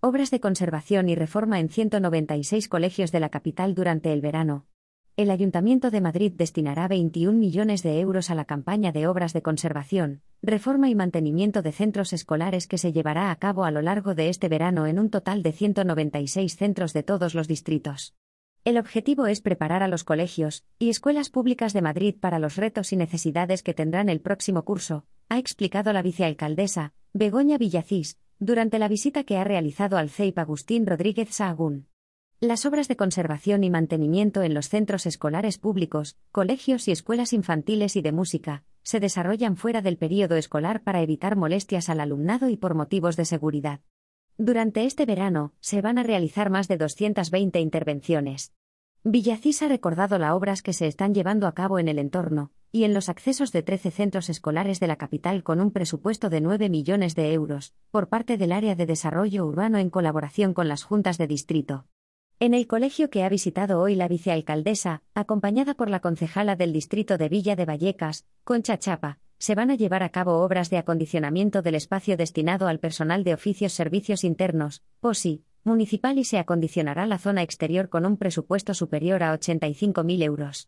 Obras de conservación y reforma en 196 colegios de la capital durante el verano. El Ayuntamiento de Madrid destinará 21 millones de euros a la campaña de obras de conservación, reforma y mantenimiento de centros escolares que se llevará a cabo a lo largo de este verano en un total de 196 centros de todos los distritos. El objetivo es preparar a los colegios y escuelas públicas de Madrid para los retos y necesidades que tendrán el próximo curso, ha explicado la vicealcaldesa, Begoña Villacís, durante la visita que ha realizado al CEIP Agustín Rodríguez Sahagún. Las obras de conservación y mantenimiento en los centros escolares públicos, colegios y escuelas infantiles y de música, se desarrollan fuera del período escolar para evitar molestias al alumnado y por motivos de seguridad. Durante este verano, se van a realizar más de 220 intervenciones. Villacís ha recordado las obras que se están llevando a cabo en el entorno, y en los accesos de 13 centros escolares de la capital con un presupuesto de 9 millones de euros, por parte del Área de Desarrollo Urbano en colaboración con las juntas de distrito. En el colegio que ha visitado hoy la vicealcaldesa, acompañada por la concejala del distrito de Villa de Vallecas, Concha Chapa, se van a llevar a cabo obras de acondicionamiento del espacio destinado al personal de oficios servicios internos, POSI, municipal y se acondicionará la zona exterior con un presupuesto superior a 85.000 euros.